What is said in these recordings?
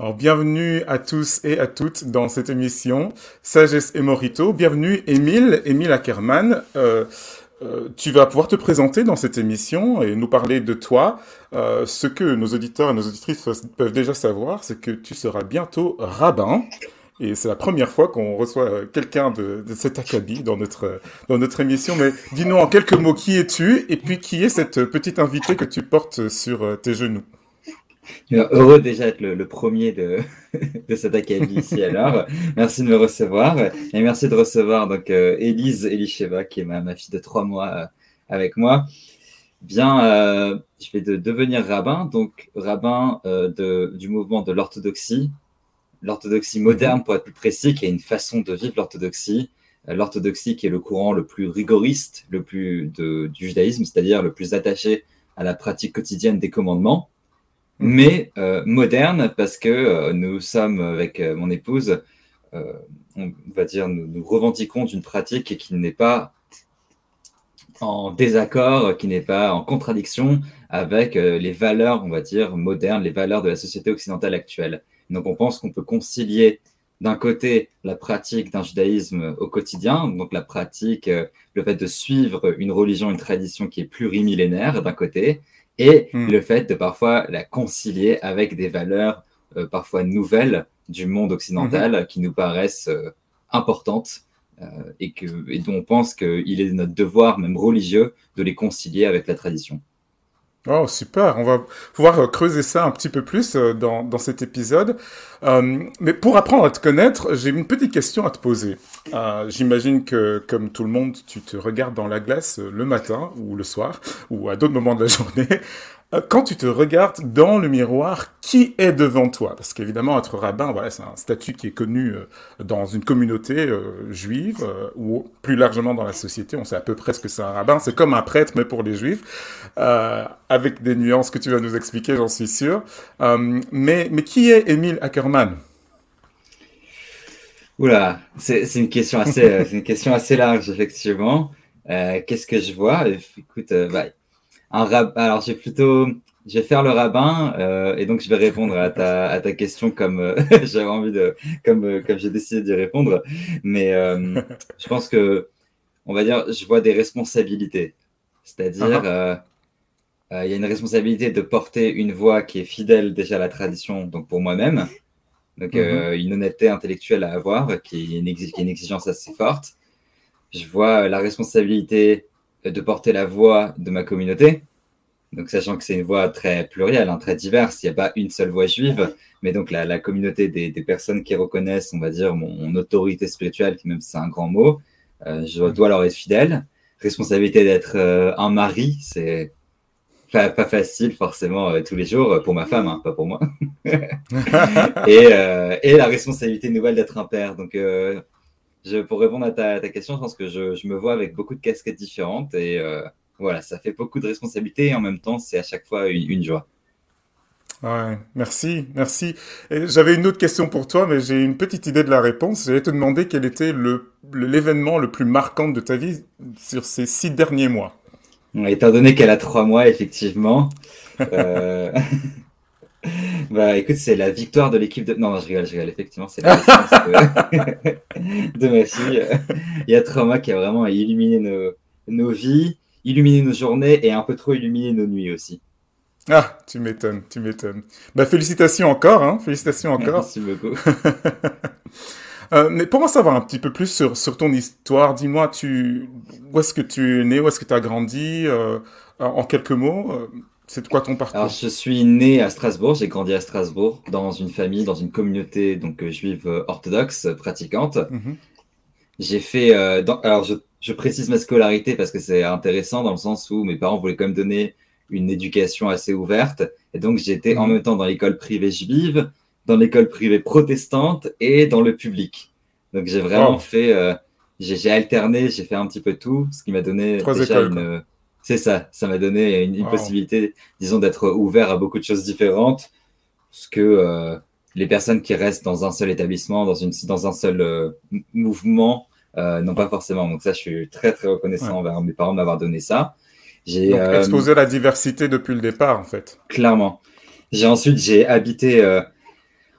Alors, bienvenue à tous et à toutes dans cette émission Sagesse et Morito. Bienvenue, Émile, Émile Ackerman. Euh, euh, tu vas pouvoir te présenter dans cette émission et nous parler de toi. Euh, ce que nos auditeurs et nos auditrices peuvent déjà savoir, c'est que tu seras bientôt rabbin. Et c'est la première fois qu'on reçoit quelqu'un de, de, cet acabit dans notre, dans notre émission. Mais dis-nous en quelques mots qui es-tu et puis qui est cette petite invitée que tu portes sur tes genoux? Heureux déjà d'être le, premier de, de cet académie ici alors. Merci de me recevoir et merci de recevoir donc euh, Élise Elisheva qui est ma, fille de trois mois euh, avec moi. Bien, euh, je vais de devenir rabbin, donc rabbin euh, du mouvement de l'orthodoxie, l'orthodoxie moderne pour être plus précis, qui est une façon de vivre l'orthodoxie. L'orthodoxie qui est le courant le plus rigoriste, le plus du judaïsme, c'est-à-dire le plus attaché à la pratique quotidienne des commandements mais euh, moderne parce que euh, nous sommes avec euh, mon épouse, on va dire, nous, nous revendiquons d'une pratique qui n'est pas en désaccord, qui n'est pas en contradiction avec les valeurs, on va dire, modernes, les valeurs de la société occidentale actuelle. Donc on pense qu'on peut concilier d'un côté la pratique d'un judaïsme au quotidien, donc la pratique, le fait de suivre une religion, une tradition qui est plurimillénaire d'un côté, et mmh. le fait de parfois la concilier avec des valeurs euh, parfois nouvelles du monde occidental mmh. qui nous paraissent euh, importantes euh, et, que, et dont on pense qu'il est notre devoir, même religieux, de les concilier avec la tradition. Oh, super. On va pouvoir creuser ça un petit peu plus dans, dans cet épisode. Euh, mais pour apprendre à te connaître, j'ai une petite question à te poser. Euh, J'imagine que, comme tout le monde, tu te regardes dans la glace le matin ou le soir ou à d'autres moments de la journée. Euh, quand tu te regardes dans le miroir, qui est devant toi? Parce qu'évidemment, être rabbin, voilà, c'est un statut qui est connu euh, dans une communauté euh, juive ou plus largement dans la société. On sait à peu près ce que c'est un rabbin. C'est comme un prêtre, mais pour les juifs, avec des nuances que tu vas nous expliquer, j'en suis sûr. mais, mais qui est Émile Ackerman Oula, c'est une question assez, une question assez large effectivement. Qu'est-ce que je vois? Écoute, bah, un rab... Alors, j'ai plutôt, je vais faire le rabbin euh, et donc je vais répondre à ta, à ta question comme euh, j'avais envie de, comme, euh, comme j'ai décidé d'y répondre. Mais euh, je pense que, on va dire, je vois des responsabilités. C'est-à-dire, uh -huh. il y a une responsabilité de porter une voix qui est fidèle déjà à la tradition, donc pour moi-même. Donc, mm -hmm. une honnêteté intellectuelle à avoir qui est, une qui est une exigence assez forte. Je vois la responsabilité de porter la voix de ma communauté. Donc, sachant que c'est une voix très plurielle, hein, très diverse, il n'y a pas une seule voix juive, mais donc la, la communauté des, des, personnes qui reconnaissent, on va dire, mon, mon autorité spirituelle, qui même c'est un grand mot, euh, je dois leur être fidèle. Responsabilité d'être euh, un mari, c'est pas, pas, facile forcément euh, tous les jours pour ma femme, hein, pas pour moi. et, euh, et, la responsabilité nouvelle d'être un père. Donc, euh, je, pour répondre à ta, question, je pense que je, je, me vois avec beaucoup de casquettes différentes et euh, voilà, ça fait beaucoup de responsabilités et en même temps, c'est à chaque fois une, une joie. Ouais, merci, merci. J'avais une autre question pour toi, mais j'ai une petite idée de la réponse. J'allais te demander quel était l'événement le, le, plus marquant de ta vie sur ces six derniers mois. Étant donné qu'elle a trois mois, effectivement. euh... Bah écoute, c'est la victoire de l'équipe de. Non, non, je rigole, je rigole. Effectivement, c'est la de... de... ma fille. Il y a Trauma qui a vraiment illuminé nos, nos vies, illuminé nos journées et un peu trop illuminé nos nuits aussi. Ah, tu m'étonnes, tu m'étonnes. Bah félicitations encore, hein, félicitations encore. Merci beaucoup. euh, mais pour en savoir un petit peu plus sur, sur ton histoire, dis-moi, tu... où est-ce que tu es né, où est-ce que tu as grandi, euh, en quelques mots euh, c'est quoi ton parcours Alors, je suis né à Strasbourg, j'ai grandi à Strasbourg, dans une famille, dans une communauté donc euh, juive euh, orthodoxe, pratiquante. Mm -hmm. J'ai fait. Euh, dans... Alors, je, je, précise ma scolarité parce que c'est intéressant dans le sens où mes parents voulaient quand même donner une éducation assez ouverte. Et donc, j'étais -hmm. en même temps dans l'école privée juive, dans l'école privée protestante et dans le public. Donc, j'ai vraiment oh. fait. Euh, j'ai alterné, j'ai fait un petit peu tout, ce qui m'a donné Trois déjà écoles, une. C'est ça, ça m'a donné une, une wow. possibilité, disons, d'être ouvert à beaucoup de choses différentes, ce que euh, les personnes qui restent dans un seul établissement, dans, une, dans un seul euh, mouvement, euh, n'ont pas forcément. Donc ça, je suis très, très reconnaissant ouais. envers mes parents de m'avoir donné ça. J'ai euh, exposé la diversité depuis le départ, en fait. Clairement. J'ai ensuite, j'ai habité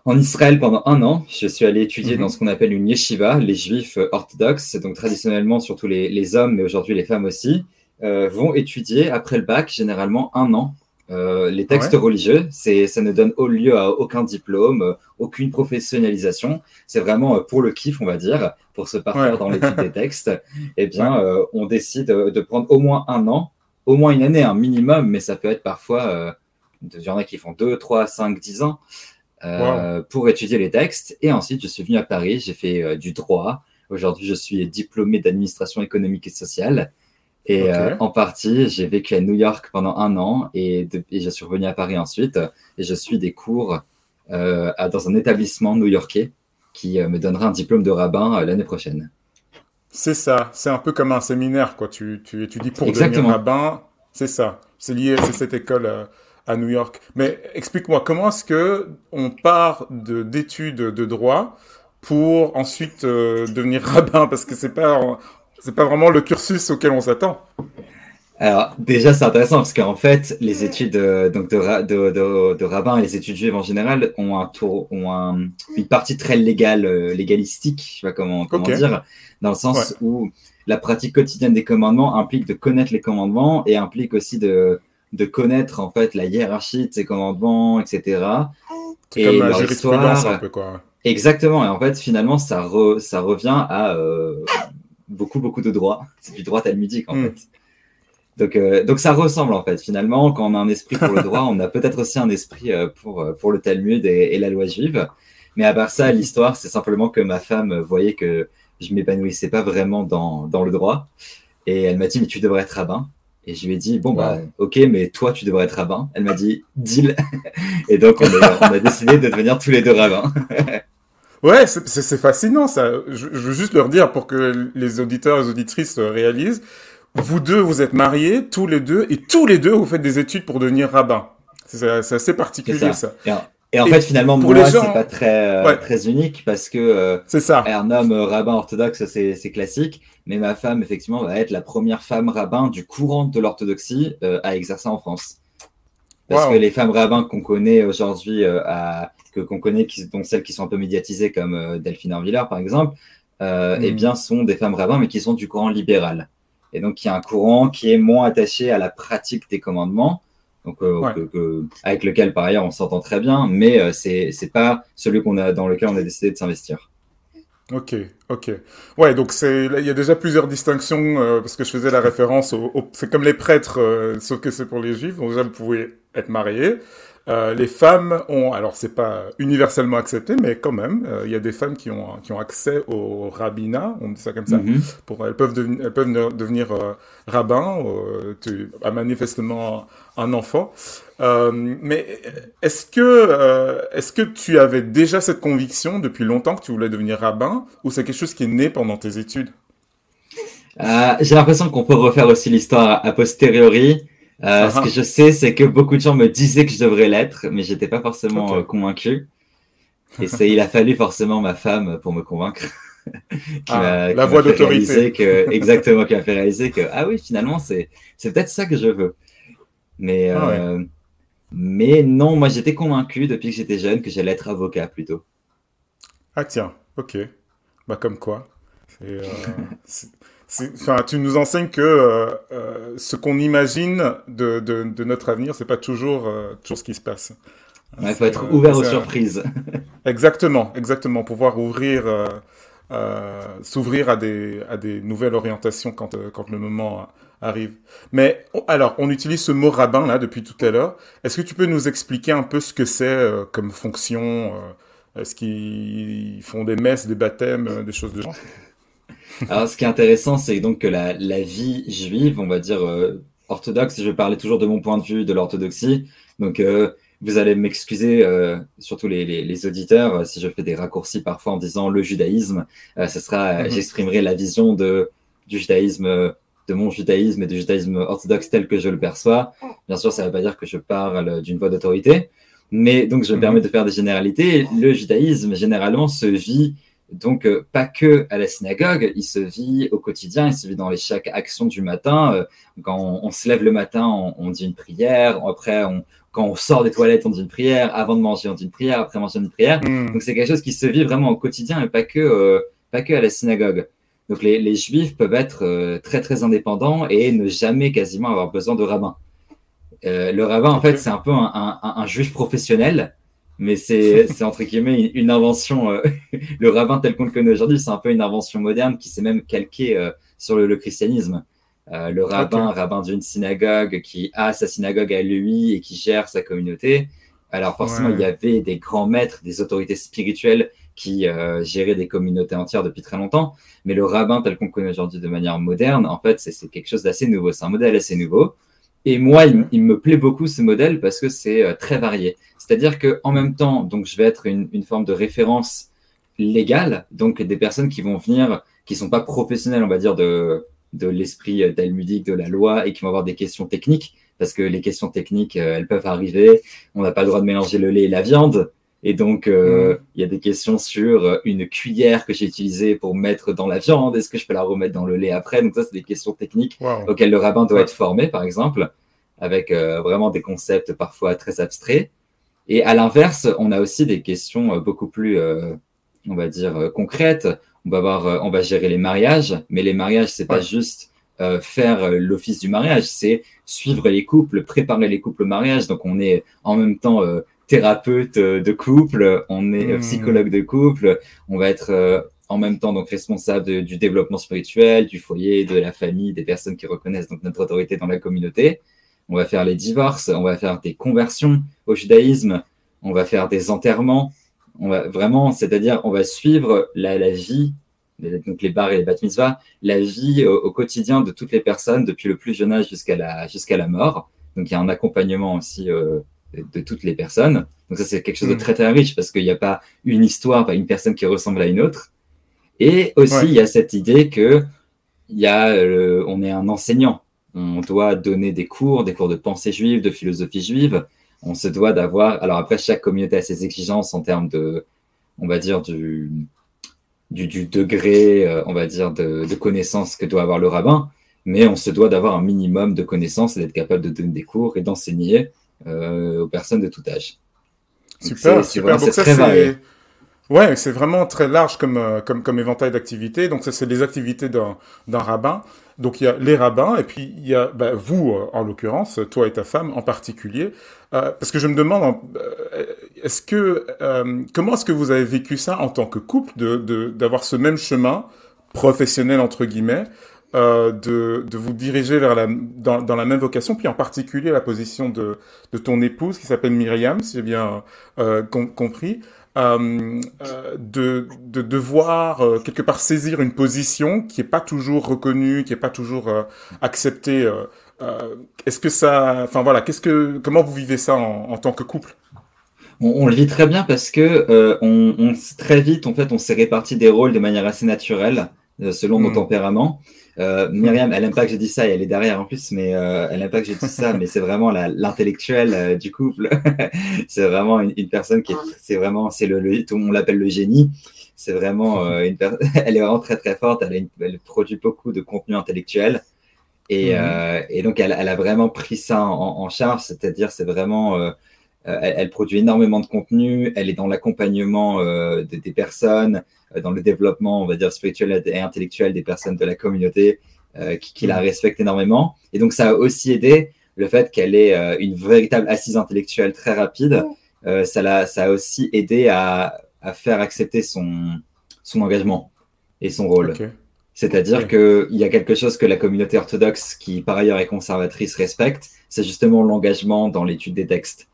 en Israël pendant un an. Je suis allé étudier mhm. dans ce qu'on appelle une yeshiva, les juifs orthodoxes, donc traditionnellement surtout les, hommes, mais aujourd'hui les femmes aussi, vont étudier après le bac généralement un an euh, les textes religieux. C'est, ça ne donne lieu à aucun diplôme, aucune professionnalisation. C'est vraiment pour le kiff, on va dire, pour se parfaire dans l'étude des textes. Eh bien, on décide de prendre au moins un an, au moins une année, un minimum, mais ça peut être parfois, il y en a qui font 2, 3, 5, 10 ans. Euh, pour étudier les textes. Et ensuite, je suis venu à Paris, j'ai fait euh, du droit. Aujourd'hui, je suis diplômé d'administration économique et sociale. Et euh, en partie, j'ai vécu à New York pendant un an et, je suis revenu à Paris ensuite. Et je suis des cours dans un établissement new-yorkais qui me donnera un diplôme de rabbin l'année prochaine. C'est ça, c'est un peu comme un séminaire, quoi. Tu, tu étudies pour devenir rabbin, c'est ça. C'est lié, c'est cette école à New York. Mais explique-moi, comment est-ce que on part d'études de, droit pour ensuite euh, devenir rabbin? Parce que c'est pas c'est pas vraiment le cursus auquel on s'attend. Alors déjà c'est intéressant parce qu'en fait les études euh, donc de, de, de, rabbin et les études juives en général ont un tour ont une partie très légale euh, légalistique je sais pas comment, comment dire dans le sens où la pratique quotidienne des commandements implique de connaître les commandements et implique aussi de de connaître en fait la hiérarchie de ces commandements, etc. C'est comme la jurisprudence un peu quoi. Exactement. Et en fait, finalement, ça, ça revient à euh, beaucoup, beaucoup de droit. C'est du droit talmudique en hmm. fait. Donc, euh, donc ça ressemble en fait. Finalement, quand on a un esprit pour le droit, on a peut-être aussi un esprit euh, pour, pour le Talmud et, la loi juive. Mais à part ça, l'histoire, c'est simplement que ma femme voyait que je m'épanouissais pas vraiment dans, dans le droit. Et elle m'a dit, mais tu devrais être rabbin. Et je lui ai dit, bon, bah, ok, mais toi, tu devrais être rabbin. Elle m'a dit, deal. Et donc, on, a décidé de devenir tous les deux rabbins. Ouais, c'est fascinant, ça. Je, veux juste leur dire pour que les auditeurs et les auditrices réalisent. Vous deux, vous êtes mariés, tous les deux, et tous les deux, vous faites des études pour devenir rabbin. C'est assez particulier, ça. Et en fait, finalement, pour moi, c'est pas très, euh, très unique parce que euh, c'est ça. un homme rabbin orthodoxe, c'est classique. Mais ma femme, effectivement, va être la première femme rabbin du courant de l'orthodoxie euh, à exercer en France. Parce que les femmes rabbins qu'on connaît aujourd'hui, que qu'on connaît, qui, dont celles qui sont un peu médiatisées comme Delphine Arvillard, par exemple, eh mm. bien, sont des femmes rabbins, mais qui sont du courant libéral. Et donc, il y a un courant qui est moins attaché à la pratique des commandements donc euh, avec lequel par ailleurs on s'entend très bien, mais euh, c'est c'est pas celui qu'on a dans lequel on a décidé de s'investir. Ok, ok. Ouais, donc c'est il y a déjà plusieurs distinctions euh, parce que je faisais la référence au, c'est comme les prêtres, sauf que c'est pour les juifs. Donc déjà vous pouvez être marié, euh, les femmes ont, alors c'est pas universellement accepté, mais quand même, euh, il y a des femmes qui ont, qui ont accès au rabbinat, on dit ça comme ça. Mhm. Pour, elles peuvent, elles peuvent devenir euh, rabbins, tu as manifestement un enfant. mais est-ce que, est-ce que tu avais déjà cette conviction depuis longtemps que tu voulais devenir rabbin, ou c'est quelque chose qui est né pendant tes études? J'ai l'impression qu'on peut refaire aussi l'histoire a posteriori. Euh, ce que je sais, c'est que beaucoup de gens me disaient que je devrais l'être, mais j'étais pas forcément euh, convaincu. Et il a fallu forcément ma femme pour me convaincre. qui ah, la voix d'autorité. Que, exactement, qui m'a fait réaliser que, ah oui, finalement, c'est, peut-être ça que je veux. Mais, ah euh, mais non, moi, j'étais convaincu depuis que j'étais jeune que j'allais être avocat plutôt. Ah tiens, ok. Bah comme quoi. C'est, Enfin, tu nous enseignes que euh, euh, ce qu'on imagine de, de, de, notre avenir, c'est pas toujours, euh, toujours ce qui se passe. Il faut être ouvert aux surprises. exactement, exactement. Pouvoir ouvrir, s'ouvrir à des, à des nouvelles orientations quand, quand le moment arrive. Mais alors, on utilise ce mot rabbin là depuis tout à l'heure. Est-ce que tu peux nous expliquer un peu ce que c'est comme fonction Est-ce qu'ils font des messes, des baptêmes, des choses de genre? Alors, ce qui est intéressant, c'est donc que la, vie juive, on va dire euh, orthodoxe, je vais parler toujours de mon point de vue de l'orthodoxie. Donc, euh, vous allez m'excuser, euh, surtout les, auditeurs, si je fais des raccourcis parfois en disant le judaïsme. ce sera, mhm. j'exprimerai la vision de, du judaïsme, de mon judaïsme et du judaïsme orthodoxe tel que je le perçois. Bien sûr, ça ne veut pas dire que je parle d'une voix d'autorité, mais donc je me mhm. permets de faire des généralités. Le judaïsme, généralement, se vit donc, euh, pas que à la synagogue, il se vit au quotidien, il se vit dans les chaque action du matin. Euh, quand on, se lève le matin, on, dit une prière. Après, on, quand on sort des toilettes, on dit une prière. Avant de manger, on dit une prière. Après manger, on dit une prière. Hmm. Donc c'est quelque chose qui se vit vraiment au quotidien et pas que, euh, pas que à la synagogue. Donc les, les juifs peuvent être euh, très très indépendants et ne jamais quasiment avoir besoin de rabbin. Euh, le rabbin, en fait, c'est un peu un, un, un, juif professionnel, mais c'est entre guillemets une, une invention. euh, le rabbin tel qu'on le connaît aujourd'hui, c'est un peu une invention moderne qui s'est même calquée euh, sur le, le christianisme. Euh, le rabbin, rabbin d'une synagogue qui a sa synagogue à lui et qui gère sa communauté. Alors forcément, Ouais. il y avait des grands maîtres, des autorités spirituelles qui euh, géraient des communautés entières depuis très longtemps. Mais le rabbin tel qu'on le connaît aujourd'hui de manière moderne, en fait, c'est c'est quelque chose d'assez nouveau. C'est un modèle assez nouveau. Et moi, il, me plaît beaucoup ce modèle parce que c'est euh, très varié. C'est-à-dire que en même temps, donc je vais être une, une forme de référence légale, donc des personnes qui vont venir, qui sont pas professionnelles, on va dire de de l'esprit euh, talmudique de la loi et qui vont avoir des questions techniques parce que les questions techniques, euh, elles peuvent arriver. On n'a pas le droit de mélanger le lait et la viande. Et donc, euh, il y a des questions sur euh, une cuillère que j'ai utilisée pour mettre dans la viande. Est-ce que je peux la remettre dans le lait après? Donc ça, c'est des questions techniques Wow. auxquelles le rabbin doit Ouais. être formé, par exemple, avec euh, vraiment des concepts parfois très abstraits. Et à l'inverse, on a aussi des questions beaucoup plus, euh, on va dire, concrètes. On va, avoir, on va gérer les mariages, mais les mariages, c'est pas Ouais. juste euh, faire l'office du mariage, c'est suivre les couples, préparer les couples au mariage. Donc, on est en même temps euh, thérapeute euh, de couple, on est euh, Hmm. psychologue de couple, on va être euh, en même temps donc responsable de- du développement spirituel, du foyer, de la famille, des personnes qui reconnaissent donc notre autorité dans la communauté. On va faire les divorces, on va faire des conversions au judaïsme, on va faire des enterrements. On va vraiment, c'est-à-dire, on va suivre la, la vie, les- donc les bars et les bat mitzvahs, la vie au, au quotidien de toutes les personnes depuis le plus jeune âge jusqu'à la, jusqu'à la mort. Donc il y a un accompagnement aussi euh, de, toutes les personnes. Donc ça, c'est quelque chose de Mm. très très riche parce qu'il n'y a pas une histoire, pas une personne qui ressemble à une autre. Et aussi, Ouais. il y a cette idée que il y a, euh, on est un enseignant. On doit donner des cours, des cours de pensée juive, de philosophie juive. On se doit d'avoir. Alors après, chaque communauté a ses exigences en termes de, on va dire du, du, du degré, euh, on va dire de, de connaissances que doit avoir le rabbin. Mais on se doit d'avoir un minimum de connaissances et d'être capable de donner des cours et d'enseigner aux personnes de tout âge. Donc Super, super. vraiment- Donc ça, très varié. c'est... Ouais, c'est vraiment très large comme, euh, comme, comme éventail d'activités. Donc ça, c'est les activités d'un, d'un rabbin. Donc il y a les rabbins, et puis il y a bah, vous, euh, en l'occurrence, toi et ta femme en particulier. Euh, parce que je me demande, euh, est-ce que, euh, comment est-ce que vous avez vécu ça en tant que couple, de, de, d'avoir ce même chemin professionnel, entre guillemets, euh, de, de vous diriger vers la, dans, dans la même vocation, puis en particulier la position de, de ton épouse qui s'appelle Myriam, si j'ai bien euh, com- compris, euh, euh, de, de devoir euh, quelque part saisir une position qui est pas toujours reconnue, qui est pas toujours euh, acceptée. Est-ce que ça, enfin voilà, qu'est-ce que, comment vous vivez ça en, en tant que couple? On, on le vit très bien parce que on, on très vite, en fait, on s'est réparti des rôles de manière assez naturelle selon nos Mm. tempéraments. Euh, Myriam, elle aime pas que je dise ça, et elle est derrière en plus, mais euh, elle aime pas que je dise ça, mais c'est vraiment la- l'intellectuelle euh, du couple. c'est vraiment une, une personne qui est, c'est vraiment, c'est le, le- tout le monde l'appelle le génie. C'est vraiment euh, une elle est vraiment très très forte. Elle, a une- elle produit beaucoup de contenu intellectuel. Et, euh, et donc, elle, elle a vraiment pris ça en, en charge, c'est-à-dire, c'est vraiment, euh, euh, elle, elle produit énormément de contenu, elle est dans l'accompagnement euh, de- des personnes, euh, dans le développement, on va dire, spirituel et intellectuel des personnes de la communauté, euh, qui, qui la Mhm. respectent énormément. Et donc, ça a aussi aidé le fait qu'elle ait euh, une véritable assise intellectuelle très rapide. Euh, ça, l'a- ça a aussi aidé à, à faire accepter son, son engagement et son rôle. C'est-à-dire Ok. qu'il y a quelque chose que la communauté orthodoxe, qui par ailleurs est conservatrice, respecte, c'est justement l'engagement dans l'étude des textes.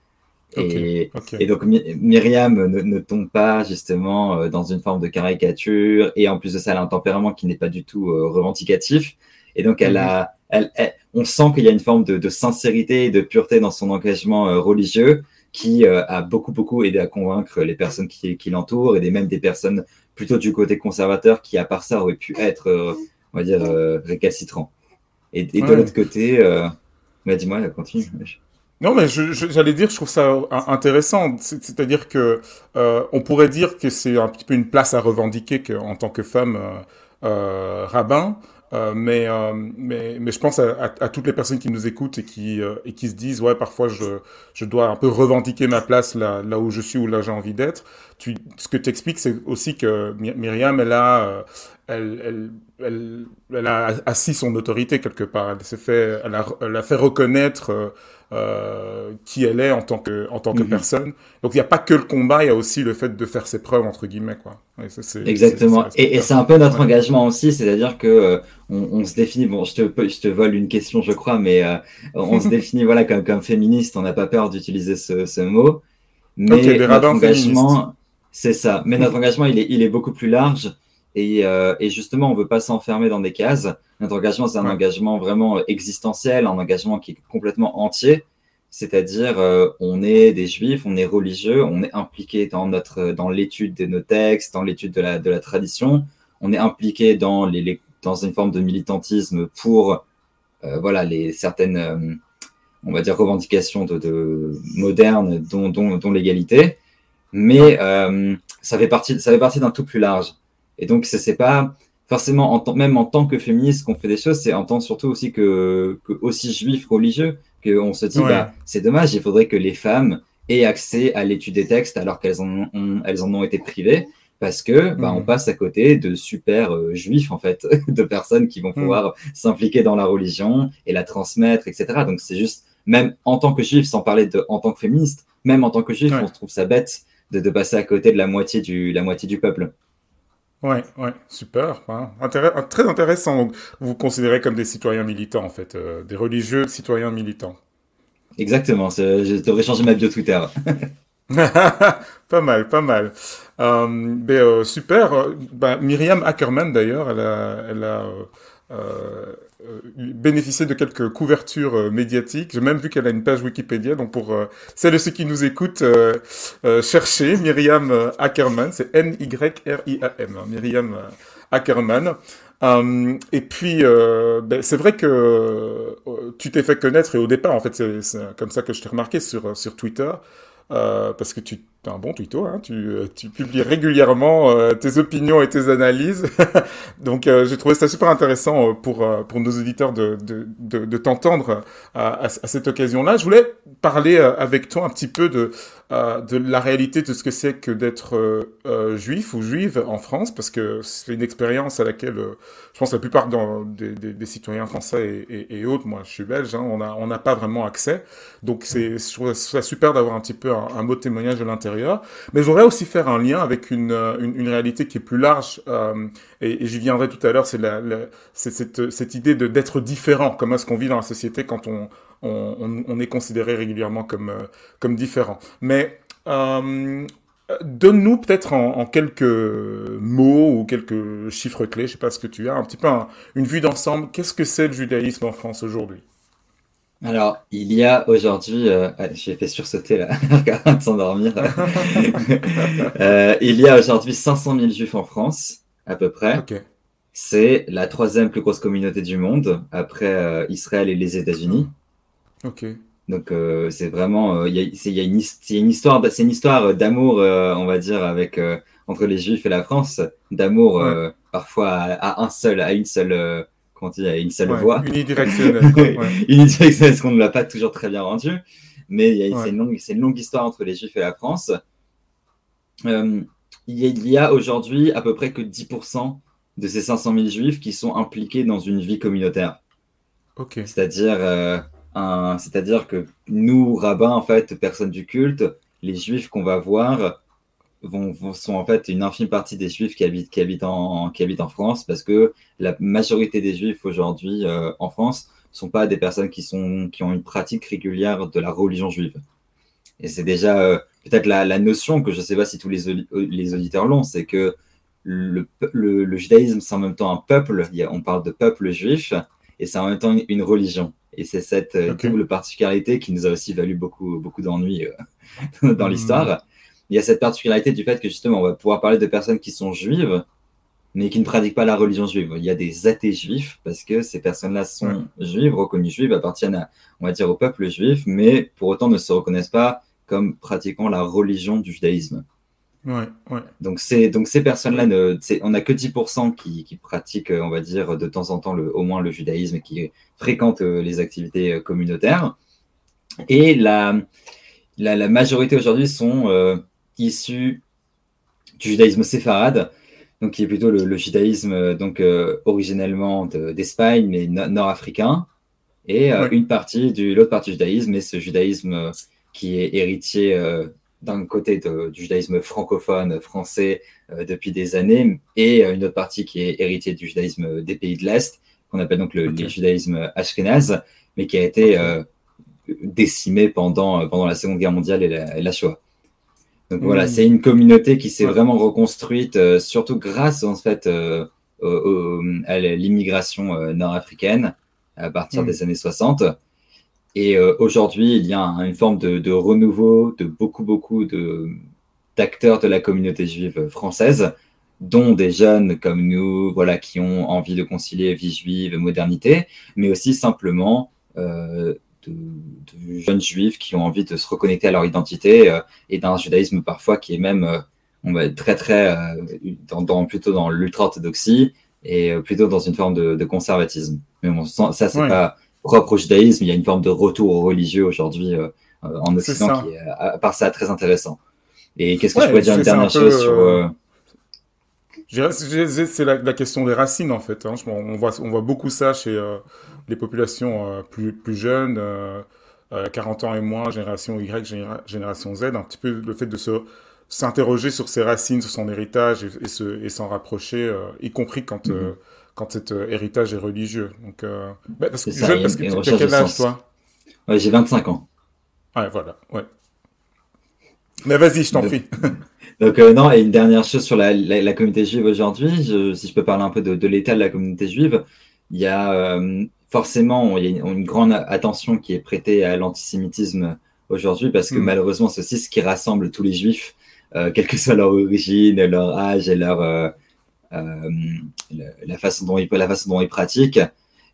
Et, donc My- Myriam ne, ne tombe pas justement euh, dans une forme de caricature, et en plus de ça, elle a un tempérament qui n'est pas du tout euh, revendicatif. Et donc elle Mhm. a, elle, elle- on sent qu'il y a une forme de, de sincérité et de pureté dans son engagement euh, religieux qui a beaucoup beaucoup aidé à convaincre les personnes qui, qui l'entourent et des, même des personnes plutôt du côté conservateur qui, à part ça, auraient pu être, on va dire, récalcitrants. Et, et de l'autre côté, bah, dis-moi, continue. Non, mais j'allais dire, je trouve ça euh, intéressant. C'est- C'est-à-dire que euh, on pourrait dire que c'est un petit peu une place à revendiquer que, en tant que femme euh, euh, rabbin. Euh, mais, euh, mais, mais je pense à, à, toutes les personnes qui nous écoutent et qui, euh, et qui se disent, ouais, parfois je, je dois un peu revendiquer ma place là, là où je suis, où là j'ai envie d'être. Tu, ce que tu expliques, c'est aussi que Myriam, elle a, elle, elle, elle, elle, a assis son autorité quelque part. Elle s'est fait, elle a, elle a fait reconnaître euh, qui elle est en tant que, en tant que mhm. personne. Donc il n'y a pas que le combat, il y a aussi le fait de faire ses preuves, entre guillemets. Quoi. Exactement. et, et c'est un peu notre engagement aussi, c'est-à-dire que euh, on, on, se définit, bon, je te, je te vole une question, je crois, mais euh, on se définit voilà, comme, comme féministe, on n'a pas peur d'utiliser ce, ce, mot. Mais notre engagement, c'est ça. Mais notre engagement, il est, il est beaucoup plus large. Et, euh, et, justement, on veut pas s'enfermer dans des cases. Notre engagement, c'est un engagement vraiment existentiel, un engagement qui est complètement entier. C'est-à-dire, euh, on est des juifs, on est religieux, on est impliqué dans notre, dans l'étude de nos textes, dans l'étude de la, de la tradition. On est impliqué dans, les, dans une forme de militantisme pour, euh, voilà, les certaines, euh, on va dire, revendications de, de modernes, dont, dont, dont l'égalité. Mais euh, ça fait partie, ça fait partie d'un tout plus large. Et donc, ce n'est pas forcément, en même en tant que féministe qu'on fait des choses, c'est en tant surtout aussi que, que aussi juif religieux, qu'on se dit, bah, c'est dommage, il faudrait que les femmes aient accès à l'étude des textes alors qu'elles en, ont, elles en ont été privées. Parce que bah, on mm. passe à côté de super euh, juifs, en fait, de personnes qui vont mm. pouvoir s'impliquer dans la religion et la transmettre, etc. Donc c'est juste, même en tant que juif, sans parler de en tant que féministe, même en tant que juif, on se trouve ça bête de, de, passer à côté de la moitié du, la moitié du peuple. Ouais, ouais, super. Hein. très intéressant. Vous vous considérez comme des citoyens militants, en fait, euh, des religieux citoyens militants. Exactement. Je devrais changer ma bio Twitter. pas mal, pas mal. Euh, ben, euh, super. Ben, Myriam Ackerman, d'ailleurs, elle a, elle a euh, bénéficier de quelques couvertures euh, médiatiques. J'ai même vu qu'elle a une page Wikipédia. Donc pour euh, celles et ceux qui nous écoutent, cherchez Myriam Ackerman. C'est M-Y-R-I-A-M. Hein, Myriam Ackerman. et puis, ben, c'est vrai que tu t'es fait connaître et au départ, en fait, c'est comme ça que je t'ai remarqué sur, sur Twitter. Parce que tu es un bon twitto, hein, tu, euh, tu, publies régulièrement euh, tes opinions et tes analyses. Donc j'ai trouvé ça super intéressant pour, pour nos auditeurs de, de, de, t'entendre à, à, cette occasion-là. Je voulais parler avec toi un petit peu de, de la réalité de ce que c'est que d'être juif ou juive en France, parce que c'est une expérience à laquelle je pense la plupart des, des, citoyens français et, et, autres, moi je suis belge, hein, on n'a on pas vraiment accès. Donc je trouve ça super d'avoir un petit peu un, mot de témoignage de l'intérieur. Mais je voudrais aussi faire un lien avec une, euh, une, une réalité qui est plus large, euh, et, j'y viendrai tout à l'heure, c'est, la, c'est cette, cette idée d'être différent. Comment est-ce qu'on vit dans la société quand on, on, est considéré régulièrement comme, euh, comme différent. Mais euh, Donne-nous peut-être en, quelques mots ou quelques chiffres clés, je sais pas ce que tu as, un petit peu un, une vue d'ensemble. Qu'est-ce que c'est le judaïsme en France aujourd'hui? Alors, il y a aujourd'hui, euh, j'ai fait sursauter là, de s'endormir. euh, il y a aujourd'hui 500 000 juifs en France, à peu près. Okay. C'est la troisième plus grosse communauté du monde, après euh, Israël et les États-Unis. Ok. Donc, euh, c'est vraiment, euh, il y, a, y a une, histoire, c'est une histoire d'amour, on va dire, avec entre les Juifs et la France, d'amour ouais. parfois à, à, un seul, à une seule quand il y a une seule ouais, voix. Unidirectionnelle. ouais. unidirectionnelle, parce qu'on ne l'a pas toujours très bien rendu. Mais c'est, une longue, c'est une longue histoire entre les Juifs et la France. Euh, il y a, a aujourd'hui à peu près que 10% de ces 500 000 Juifs qui sont impliqués dans une vie communautaire. Okay. C'est-à-dire, euh, un, c'est-à-dire que nous, rabbins, en fait, personnes du culte, les Juifs qu'on va voir, vont, vont, sont en fait une infime partie des juifs qui habitent, qui habitent, en, qui habitent en France parce que la majorité des juifs aujourd'hui euh, en France sont pas des personnes qui, sont, qui ont une pratique régulière de la religion juive. Et c'est déjà euh, peut-être la, la, notion que je sais pas si tous les, les auditeurs l'ont, c'est que le, le, le judaïsme, c'est en même temps un peuple, a, on parle de peuple juif, et c'est en même temps une religion. Et c'est cette euh, okay. double particularité qui nous a aussi valu beaucoup, beaucoup d'ennuis euh, dans mmh. l'histoire il y a cette particularité du fait que justement, on va pouvoir parler de personnes qui sont juives, mais qui ne pratiquent pas la religion juive. Il y a des athées juifs parce que ces personnes-là sont juives, reconnues juives, appartiennent à, on va dire, au peuple juif, mais pour autant ne se reconnaissent pas comme pratiquant la religion du judaïsme. Ouais, ouais. Donc, donc ces personnes-là, ne, on n'a que 10% qui, qui, pratiquent, on va dire, de temps en temps le, au moins le judaïsme et qui fréquentent les activités communautaires. Et la, la, la majorité aujourd'hui sont euh, issus du judaïsme séfarade, donc qui est plutôt le, judaïsme euh, donc euh, originellement d'Espagne mais nord-africain, et une partie du l'autre partie du judaïsme est ce judaïsme qui est héritier d'un côté du judaïsme francophone français depuis des années, et une autre partie qui est héritier du judaïsme des pays de l'Est, qu'on appelle donc le, judaïsme ashkénaze, mais qui a été décimé pendant, pendant la Seconde Guerre mondiale et la, Shoah. Donc voilà, hmm. c'est une communauté qui s'est vraiment reconstruite, euh, surtout grâce en fait euh, à l'immigration euh, nord-africaine à partir hmm. des années 60. Et aujourd'hui, il y a une forme de, renouveau de beaucoup, beaucoup d'acteurs de, la communauté juive française, dont des jeunes comme nous, voilà, qui ont envie de concilier vie juive et modernité, mais aussi simplement de, jeunes juifs qui ont envie de se reconnecter à leur identité euh, et d'un judaïsme parfois qui est même euh, on va être très très euh, dans, plutôt dans l'ultra-orthodoxie et plutôt dans une forme de, conservatisme. Mais bon, ça, c'est pas propre au judaïsme. Il y a une forme de retour au religieux aujourd'hui en Occident qui est, à part ça, très intéressant. Et qu'est-ce que je pourrais dire une dernière chose sur. C'est la, question des racines, en fait. Hein. On, voit, on voit beaucoup ça chez, les populations euh, plus, plus jeunes, 40 euh, euh, ans et moins, génération Y, génération Z, un petit peu le fait de se s'interroger sur ses racines, sur son héritage et, et s'en rapprocher, y compris quand, mhm. quand cet héritage est religieux. Donc, bah, parce que, jeune, parce que tu as quel âge, toi? Ouais, J'ai 25 ans. Ouais, voilà, ouais. Mais vas-y, je t'en prie. Donc, non, et une dernière chose sur la, la, communauté juive aujourd'hui, si je peux parler un peu de, de l'état de la communauté juive, il y a forcément, il y a une, grande attention qui est prêtée à l'antisémitisme aujourd'hui parce que hmm. malheureusement, c'est aussi ce qui rassemble tous les juifs, euh, quelle que soit leur origine, leur âge et leur, euh, euh, la, façon dont ils, la façon dont ils pratiquent.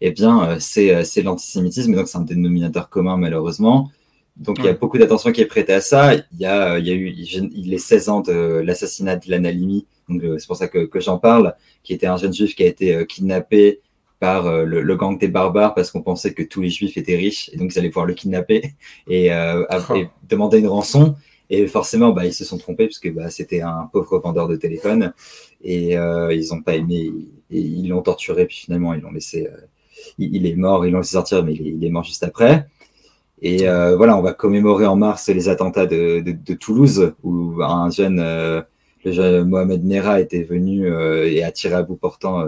Eh bien, c'est l'antisémitisme, donc c'est un dénominateur commun malheureusement. Donc il y a beaucoup d'attention qui est prêtée à ça. Il y a, il y a eu les 16 ans de l'assassinat de l'Analimi, donc c'est pour ça que, que j'en parle, qui était un jeune juif qui a été kidnappé par euh, le, gang des barbares parce qu'on pensait que tous les juifs étaient riches et donc ils allaient pouvoir le kidnapper et, euh, oh. demander une rançon. Et forcément, bah, ils se sont trompés puisque bah, c'était un pauvre vendeur de téléphone et euh, ils n'ont pas aimé et ils l'ont torturé. Puis finalement, ils l'ont laissé. il, est mort, ils l'ont laissé sortir, mais il est, mort juste après. Et voilà, on va commémorer en mars les attentats de, de, Toulouse où un jeune, le jeune Mohamed Nera était venu et a tiré à bout portant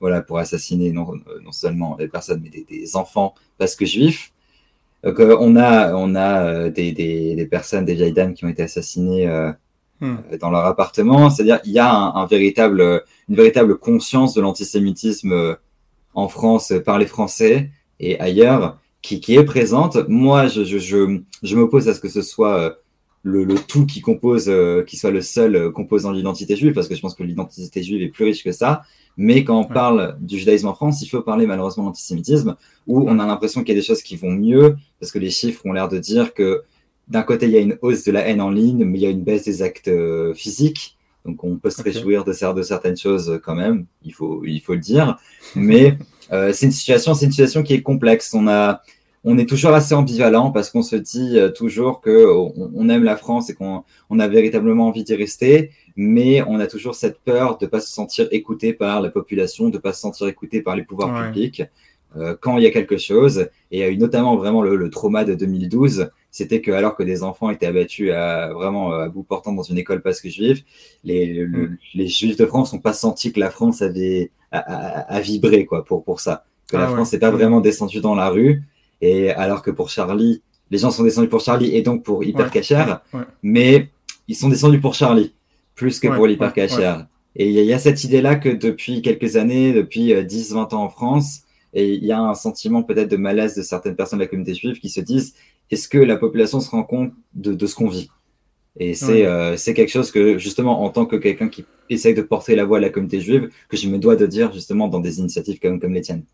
voilà, pour assassiner non, non seulement des personnes, mais des, enfants parce que juifs. Donc, euh, on a, on a euh, des, des, personnes, des vieilles dames qui ont été assassinées euh, hmm. dans leur appartement. C'est-à-dire, il y a un, véritable, une véritable conscience de l'antisémitisme en France par les Français et ailleurs qui, qui est présente. Moi, je, je, je, je m'oppose à ce que ce soit le, le, tout qui compose, qui soit le seul composant de l'identité juive, parce que je pense que l'identité juive est plus riche que ça. Mais quand on parle du judaïsme en France, il faut parler malheureusement d'antisémitisme, où on a l'impression qu'il y a des choses qui vont mieux, parce que les chiffres ont l'air de dire que d'un côté, il y a une hausse de la haine en ligne, mais il y a une baisse des actes euh, physiques. Donc on peut se réjouir de, de, certaines choses quand même, il faut, il faut le dire. Mais euh, c'est une situation, c'est une situation qui est complexe. On a, on est toujours assez ambivalent parce qu'on se dit euh, toujours que on, aime la France et qu'on on a véritablement envie d'y rester, mais on a toujours cette peur de ne pas se sentir écouté par la population, de ne pas se sentir écouté par les pouvoirs publics euh, quand il y a quelque chose. Et notamment vraiment le, trauma de 2012, c'était que alors que des enfants étaient abattus à vraiment à bout portant dans une école basque juive, les, mm. les juifs de France n'ont pas senti que la France avait à, vibrer quoi pour pour ça, que la ah France n'est pas mm. vraiment descendue dans la rue. Et alors que pour Charlie, les gens sont descendus pour Charlie et donc pour Hyper mais ils sont descendus pour Charlie plus que pour l'hypercachère. Et il y, a cette idée-là que depuis quelques années, depuis 10-20 euh, ans en France, et il y a un sentiment peut-être de malaise de certaines personnes de la communauté juive qui se disent est-ce que la population se rend compte de, ce qu'on vit? Et euh, c'est quelque chose que, justement, en tant que quelqu'un qui essaye de porter la voix à la communauté juive, que je me dois de dire, justement, dans des initiatives comme, comme les tiennes.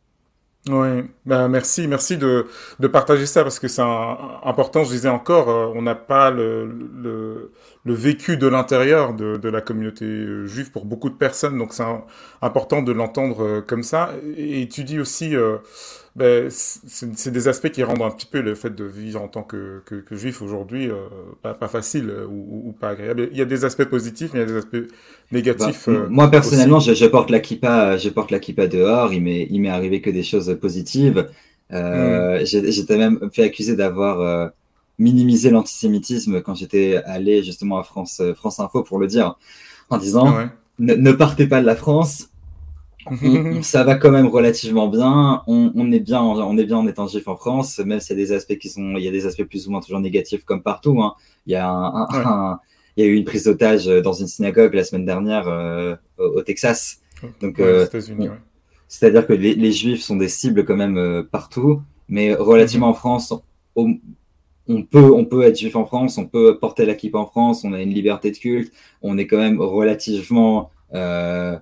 Oui, ben merci, merci de, de partager ça parce que c'est important. Je disais encore, euh, on n'a pas le, le, le, vécu de l'intérieur de, de, la communauté euh, juive pour beaucoup de personnes, donc c'est important de l'entendre euh, comme ça. Et tu dis aussi, ben, c'est des aspects qui rendent un petit peu le fait de vivre en tant que, que, que juif aujourd'hui euh, pas, pas, facile euh, ou, ou, pas agréable. Il y a des aspects positifs, mais il y a des aspects négatifs. Bah, euh, moi personnellement, je, je, porte la kippa, je porte la kippa dehors. Il m'est il m'est arrivé que des choses positives. Euh, mm. J'étais même fait accuser d'avoir minimisé l'antisémitisme quand j'étais allé justement à France France Info pour le dire, en disant ah ne, ne partez pas de la France ça va quand même relativement bien. On, on, est bien, on est bien en étant juif en France, même s'il y a des aspects qui sont, il y a des aspects plus ou moins toujours négatifs comme partout. Hein. Il y a un, un, il y a eu une prise d'otage dans une synagogue la semaine dernière euh, au, Texas. Donc, euh, c'est-à-dire que les, les, juifs sont des cibles quand même euh, partout, mais relativement mhm. en France, on, on peut, on peut être juif en France, on peut porter la en France, on a une liberté de culte, on est quand même relativement euh,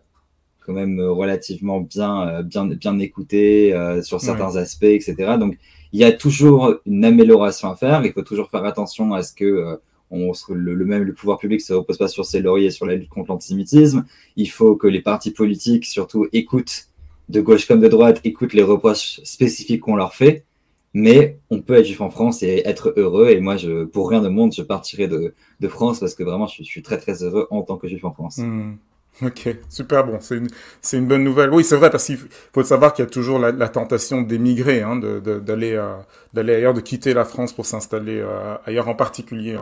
quand même euh, relativement bien, euh, bien, bien écouté euh, sur certains aspects, etc. Donc, il y a toujours une amélioration à faire. Il faut toujours faire attention à ce que on, le, le, même le pouvoir public se repose pas sur ses lauriers sur la lutte contre l'antisémitisme. Il faut que les partis politiques, surtout, écoutent de gauche comme de droite, écoutent les reproches spécifiques qu'on leur fait. Mais on peut être juif en France et être heureux. Et moi, je, pour rien de monde, je partirai de, de France parce que vraiment, je, je, suis très très heureux en tant que juif en France. Mmh. Ok, super bon, c'est une, une bonne nouvelle. Oui, c'est vrai, parce qu'il faut savoir qu'il y a toujours la, tentation d'émigrer, hein, d'aller, euh, ailleurs, de quitter la France pour s'installer euh, ailleurs, en particulier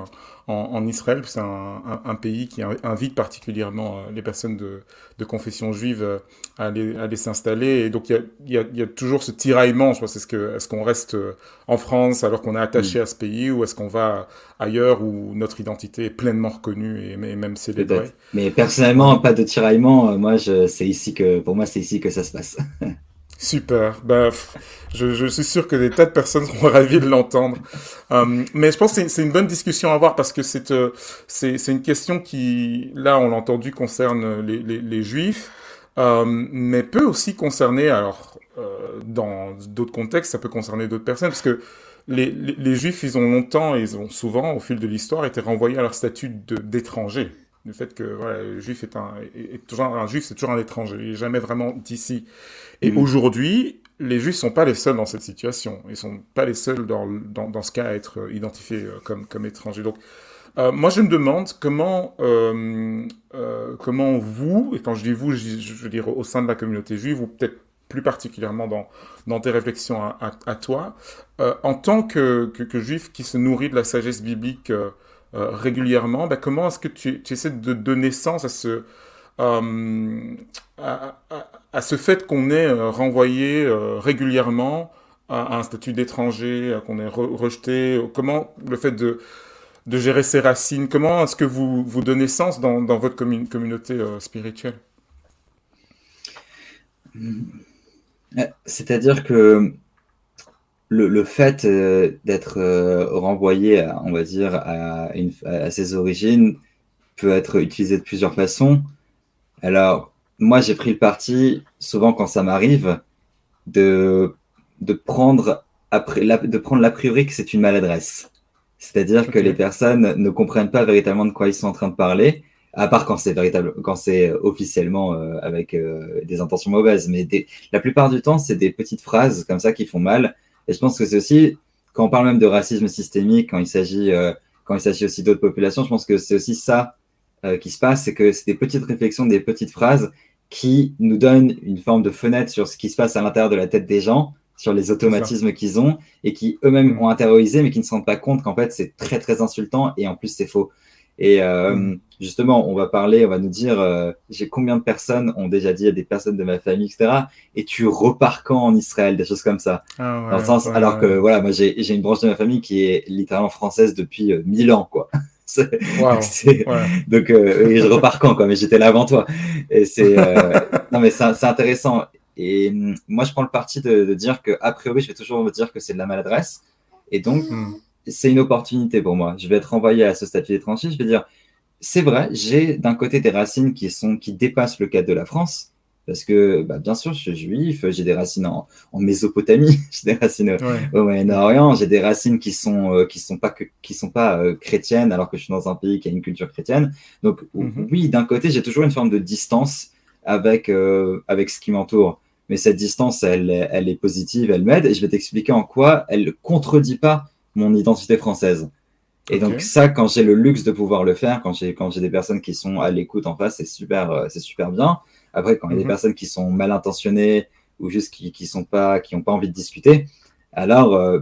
en, en Israël. C'est un, un, un, pays qui invite particulièrement euh, les personnes de, de confession juive euh, à aller, à aller s'installer. Et donc, il y a, y, a, y a, toujours ce tiraillement, je pense, est-ce, que, est-ce qu'on reste euh, en France alors qu'on est attaché mmh. à ce pays ou est-ce qu'on va ailleurs où notre identité est pleinement reconnue et, et même célébrée? Mais personnellement, pas de tiraillement. Moi, je, c'est ici que, pour moi, c'est ici que ça se passe. Super. Bah, je, je, suis sûr que des tas de personnes seront ravies de l'entendre. Um, mais je pense que c'est une bonne discussion à avoir parce que c'est euh, une question qui, là, on l'a entendu, concerne les, les, les juifs, um, mais peut aussi concerner, alors, euh, dans d'autres contextes, ça peut concerner d'autres personnes parce que les, les, juifs, ils ont longtemps, ils ont souvent, au fil de l'histoire, été renvoyés à leur statut d'étrangers le fait que voilà, le juif est un, est, toujours un juif, c'est toujours un étranger, il n'est jamais vraiment d'ici. Et mmh. aujourd'hui, les juifs sont pas les seuls dans cette situation. Ils sont pas les seuls dans, dans, dans ce cas à être identifiés euh, comme, comme étrangers. Donc, euh, moi, je me demande comment, euh, euh, comment vous, et quand je dis vous, je, je, veux dire au sein de la communauté juive, ou peut-être plus particulièrement dans, dans tes réflexions à, à, à toi, euh, en tant que, que, que, juif qui se nourrit de la sagesse biblique euh, régulièrement, ben, comment est-ce que tu, essaies de donner sens à ce, euh, à, ce fait qu'on est euh, renvoyé régulièrement à, un statut d'étranger, qu'on est re rejeté? Comment le fait de, de gérer ses racines, comment est-ce que vous, vous donnez sens dans, dans votre commun communauté spirituelle? C'est-à-dire que le, le fait euh, d'être euh, renvoyé, à, on va dire, à, une, à, ses origines peut être utilisé de plusieurs façons. Alors, moi, j'ai pris le parti, souvent quand ça m'arrive, de, de prendre après, la, de prendre l'a priori que c'est une maladresse. C'est-à-dire okay. que les personnes ne comprennent pas véritablement de quoi ils sont en train de parler, à part quand c'est véritable, quand c'est officiellement euh, avec euh, des intentions mauvaises. Mais des, la plupart du temps, c'est des petites phrases comme ça qui font mal et je pense que c'est aussi, quand on parle même de racisme systémique, quand il s'agit, euh, quand il s'agit aussi d'autres populations, je pense que c'est aussi ça euh, qui se passe, c'est que c'est des petites réflexions, des petites phrases qui nous donnent une forme de fenêtre sur ce qui se passe à l'intérieur de la tête des gens, sur les automatismes qu'ils ont et qui eux-mêmes ont intériorisé, mais qui ne se rendent pas compte qu'en fait c'est très très insultant et en plus c'est faux. Et euh, mm. justement, on va parler, on va nous dire, euh, j'ai combien de personnes ont déjà dit à des personnes de ma famille, etc. Et tu repars quand en Israël, des choses comme ça. Ah ouais, Dans le sens, ouais, alors que voilà, moi j'ai une branche de ma famille qui est littéralement française depuis euh, 1000 ans, quoi. Wow. Donc, euh, et je repars quand, quoi. Mais j'étais là avant toi. Et c'est, euh, non, mais c'est intéressant. Et mm, moi, je prends le parti de, de, dire que, a priori, je vais toujours me dire que c'est de la maladresse. Et donc, mm c'est une opportunité pour moi. Je vais être envoyé à ce statut d'étranger. Je vais dire, c'est vrai, j'ai d'un côté des racines qui sont qui dépassent le cadre de la France, Parce que, bah, bien sûr, je suis juif, j'ai des racines en, Mésopotamie, j'ai des racines au Moyen-Orient, j'ai des racines qui sont euh, qui sont pas que, qui sont pas euh, chrétiennes, alors que je suis dans un pays qui a une culture chrétienne. Donc, mhm. oui, d'un côté, j'ai toujours une forme de distance avec euh, avec ce qui m'entoure. Mais cette distance, elle, elle est positive, elle m'aide, et je vais t'expliquer en quoi elle ne contredit pas mon identité française. Et donc ça, quand j'ai le luxe de pouvoir le faire, quand j'ai quand j'ai des personnes qui sont à l'écoute en face, c'est super, c'est super bien. Après, quand il y a des mhm. personnes qui sont mal intentionnées ou juste qui qui sont pas, qui n'ont pas envie de discuter, alors euh,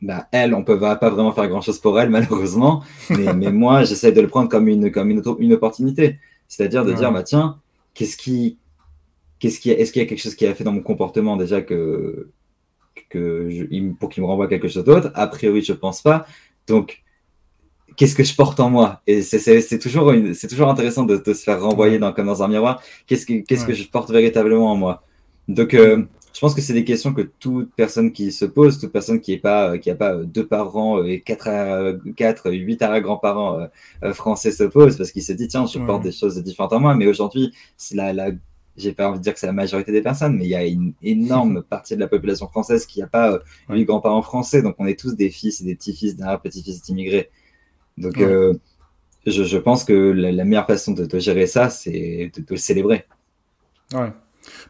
bah, elle, on peut pas vraiment faire grand chose pour elle malheureusement. Mais, mais moi, j'essaie de le prendre comme une comme une, une opportunité, c'est-à-dire de dire bah tiens, qu'est-ce qui qu'est-ce qui est-ce qu'il y a quelque chose qui a fait dans mon comportement déjà que que je, pour qu'il me renvoie quelque chose d'autre. A priori, je pense pas. Donc qu'est-ce que je porte en moi? Et c'est toujours, toujours intéressant de, se faire renvoyer dans, comme dans un miroir. Qu'est-ce que, qu'est-ce que je porte véritablement en moi? Donc, euh, je pense que c'est des questions que toute personne qui se pose, toute personne qui n'a pas, qui a pas deux parents et quatre, quatre, huit arrière-grands-parents euh, français se pose parce qu'il se dit tiens, je porte des choses différentes en moi. Mais aujourd'hui, c'est la, la j'ai pas envie de dire que c'est la majorité des personnes, mais il y a une énorme partie de la population française qui n'a pas euh, huit grands-parents français. Donc, on est tous des fils et des petits-fils d'un petit-fils d'immigrés. Donc, euh, je, pense que la, meilleure façon de, gérer ça, c'est de, le célébrer. Ouais.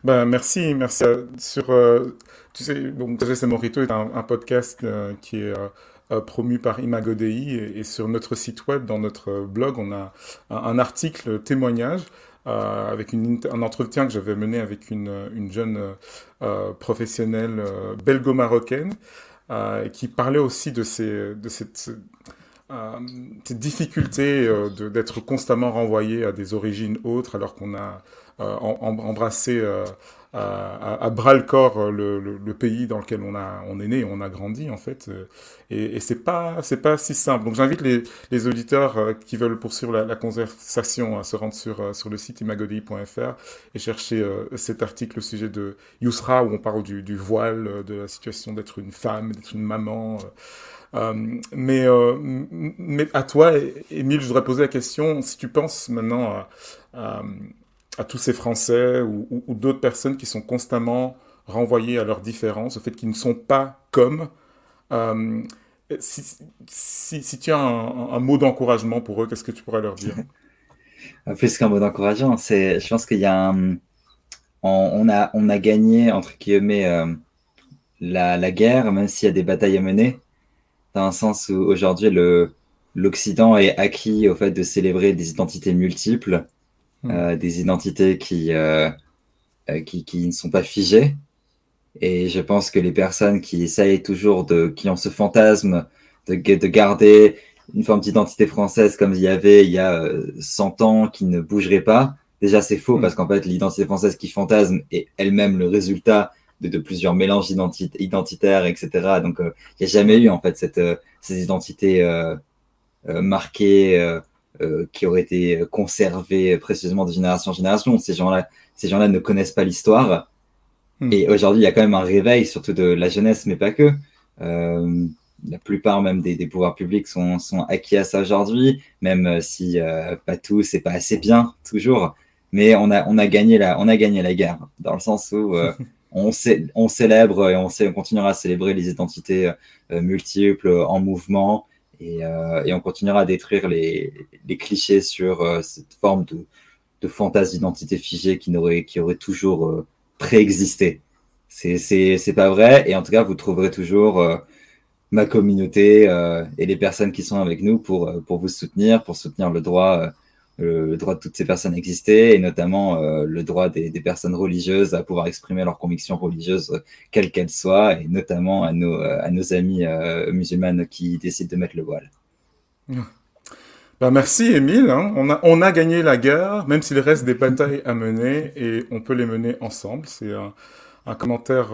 Ben, merci, merci. Sur, euh, tu sais, donc, Morito est un, podcast euh, qui est promu par Imagodei et, et, sur notre site web, dans notre blog, on a un, article témoignage avec une, un entretien que j'avais mené avec une, une jeune professionnelle belgo-marocaine qui parlait aussi de, ces, de cette euh, cette difficulté euh, d'être constamment renvoyé à des origines autres alors qu'on a euh, embrassé à, bras le corps le, pays dans lequel on, a, on est né, on a grandi en fait. et, et c'est pas c'est pas si simple. Donc j'invite les, les, auditeurs qui veulent poursuivre la, conversation à se rendre sur sur le site imagodi.fr et chercher cet article au sujet de Yousra où on parle du, du voile, de la situation d'être une femme, d'être une maman. Euh, mais, euh, mais à toi, Émile, je voudrais poser la question, si tu penses maintenant à, tous ces Français ou, d'autres personnes qui sont constamment renvoyés à leurs différences, au fait qu'ils ne sont pas comme, euh, si, tu as un, mot d'encouragement pour eux, qu'est-ce que tu pourrais leur dire? Plus qu'un mot d'encouragement, c'est, je pense qu'il y a un, on, a, on a gagné, entre guillemets, la, la guerre, même s'il y a des batailles à mener dans un sens où aujourd'hui le l'Occident est acquis au fait de célébrer des identités multiples, hmm. euh, des identités qui, euh, euh, qui, qui ne sont pas figées. Et je pense que les personnes qui essayent toujours de, qui ont ce fantasme de, de garder une forme d'identité française comme il y avait il y a 100 ans, qui ne bougerait pas. Déjà, c'est faux hmm. parce qu'en fait, l'identité française qui fantasme est elle-même le résultat de, plusieurs mélanges identitaires, etc. Donc, euh, il n'y a jamais eu en fait cette, euh, ces identités euh, marquées qui auraient été conservées précisément de génération en génération. Ces gens-là, ces gens-là ne connaissent pas l'histoire. Hmm. Et aujourd'hui, il y a quand même un réveil, surtout de la jeunesse, mais pas que. la plupart même des, pouvoirs publics sont, sont, acquis à ça aujourd'hui, même si pas tous, c'est pas assez bien toujours. Mais on a, on a gagné la, on a gagné la guerre dans le sens où on, on, célèbre et on, sait, on continuera à célébrer les identités euh, multiples en mouvement et, euh, et, on continuera à détruire les, les clichés sur euh, cette forme de, de fantasme d'identité figée qui, n'aurait, qui aurait toujours préexisté. C'est, c'est, c'est pas vrai et en tout cas vous trouverez toujours ma communauté et les personnes qui sont avec nous pour, pour vous soutenir, pour soutenir le droit le, droit de toutes ces personnes exister, et notamment euh, le droit des, personnes religieuses à pouvoir exprimer leurs convictions religieuses, euh, quelles qu'elles soient, et notamment à nos, euh, à nos amis musulmanes qui décident de mettre le voile. Ben merci Émile, hein. on, a, gagné la guerre, même s'il reste des batailles à mener, et on peut les mener ensemble. C'est un, commentaire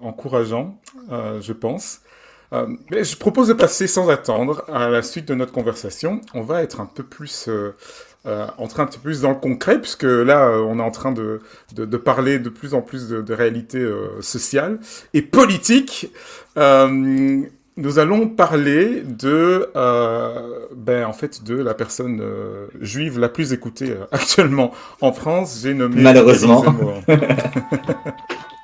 encourageant, je pense. Euh, mais je propose de passer sans attendre à la suite de notre conversation. On va être un peu plus, euh, euh, entrer un petit peu plus dans le concret, puisque là, euh, on est en train de, de, de, parler de plus en plus de, de réalité euh, sociale et politique. nous allons parler de, ben, en fait, de la personne juive la plus écoutée actuellement en France. J'ai nommé. Malheureusement.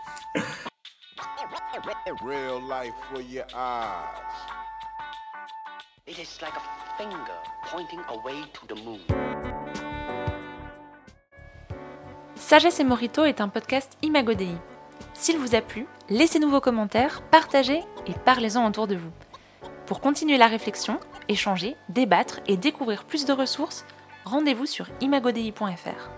Sagesse et Morito est un podcast Imagodei. S'il vous a plu, laissez-nous vos commentaires, partagez et parlez-en autour de vous. Pour continuer la réflexion, échanger, débattre et découvrir plus de ressources, rendez-vous sur imagodei.fr.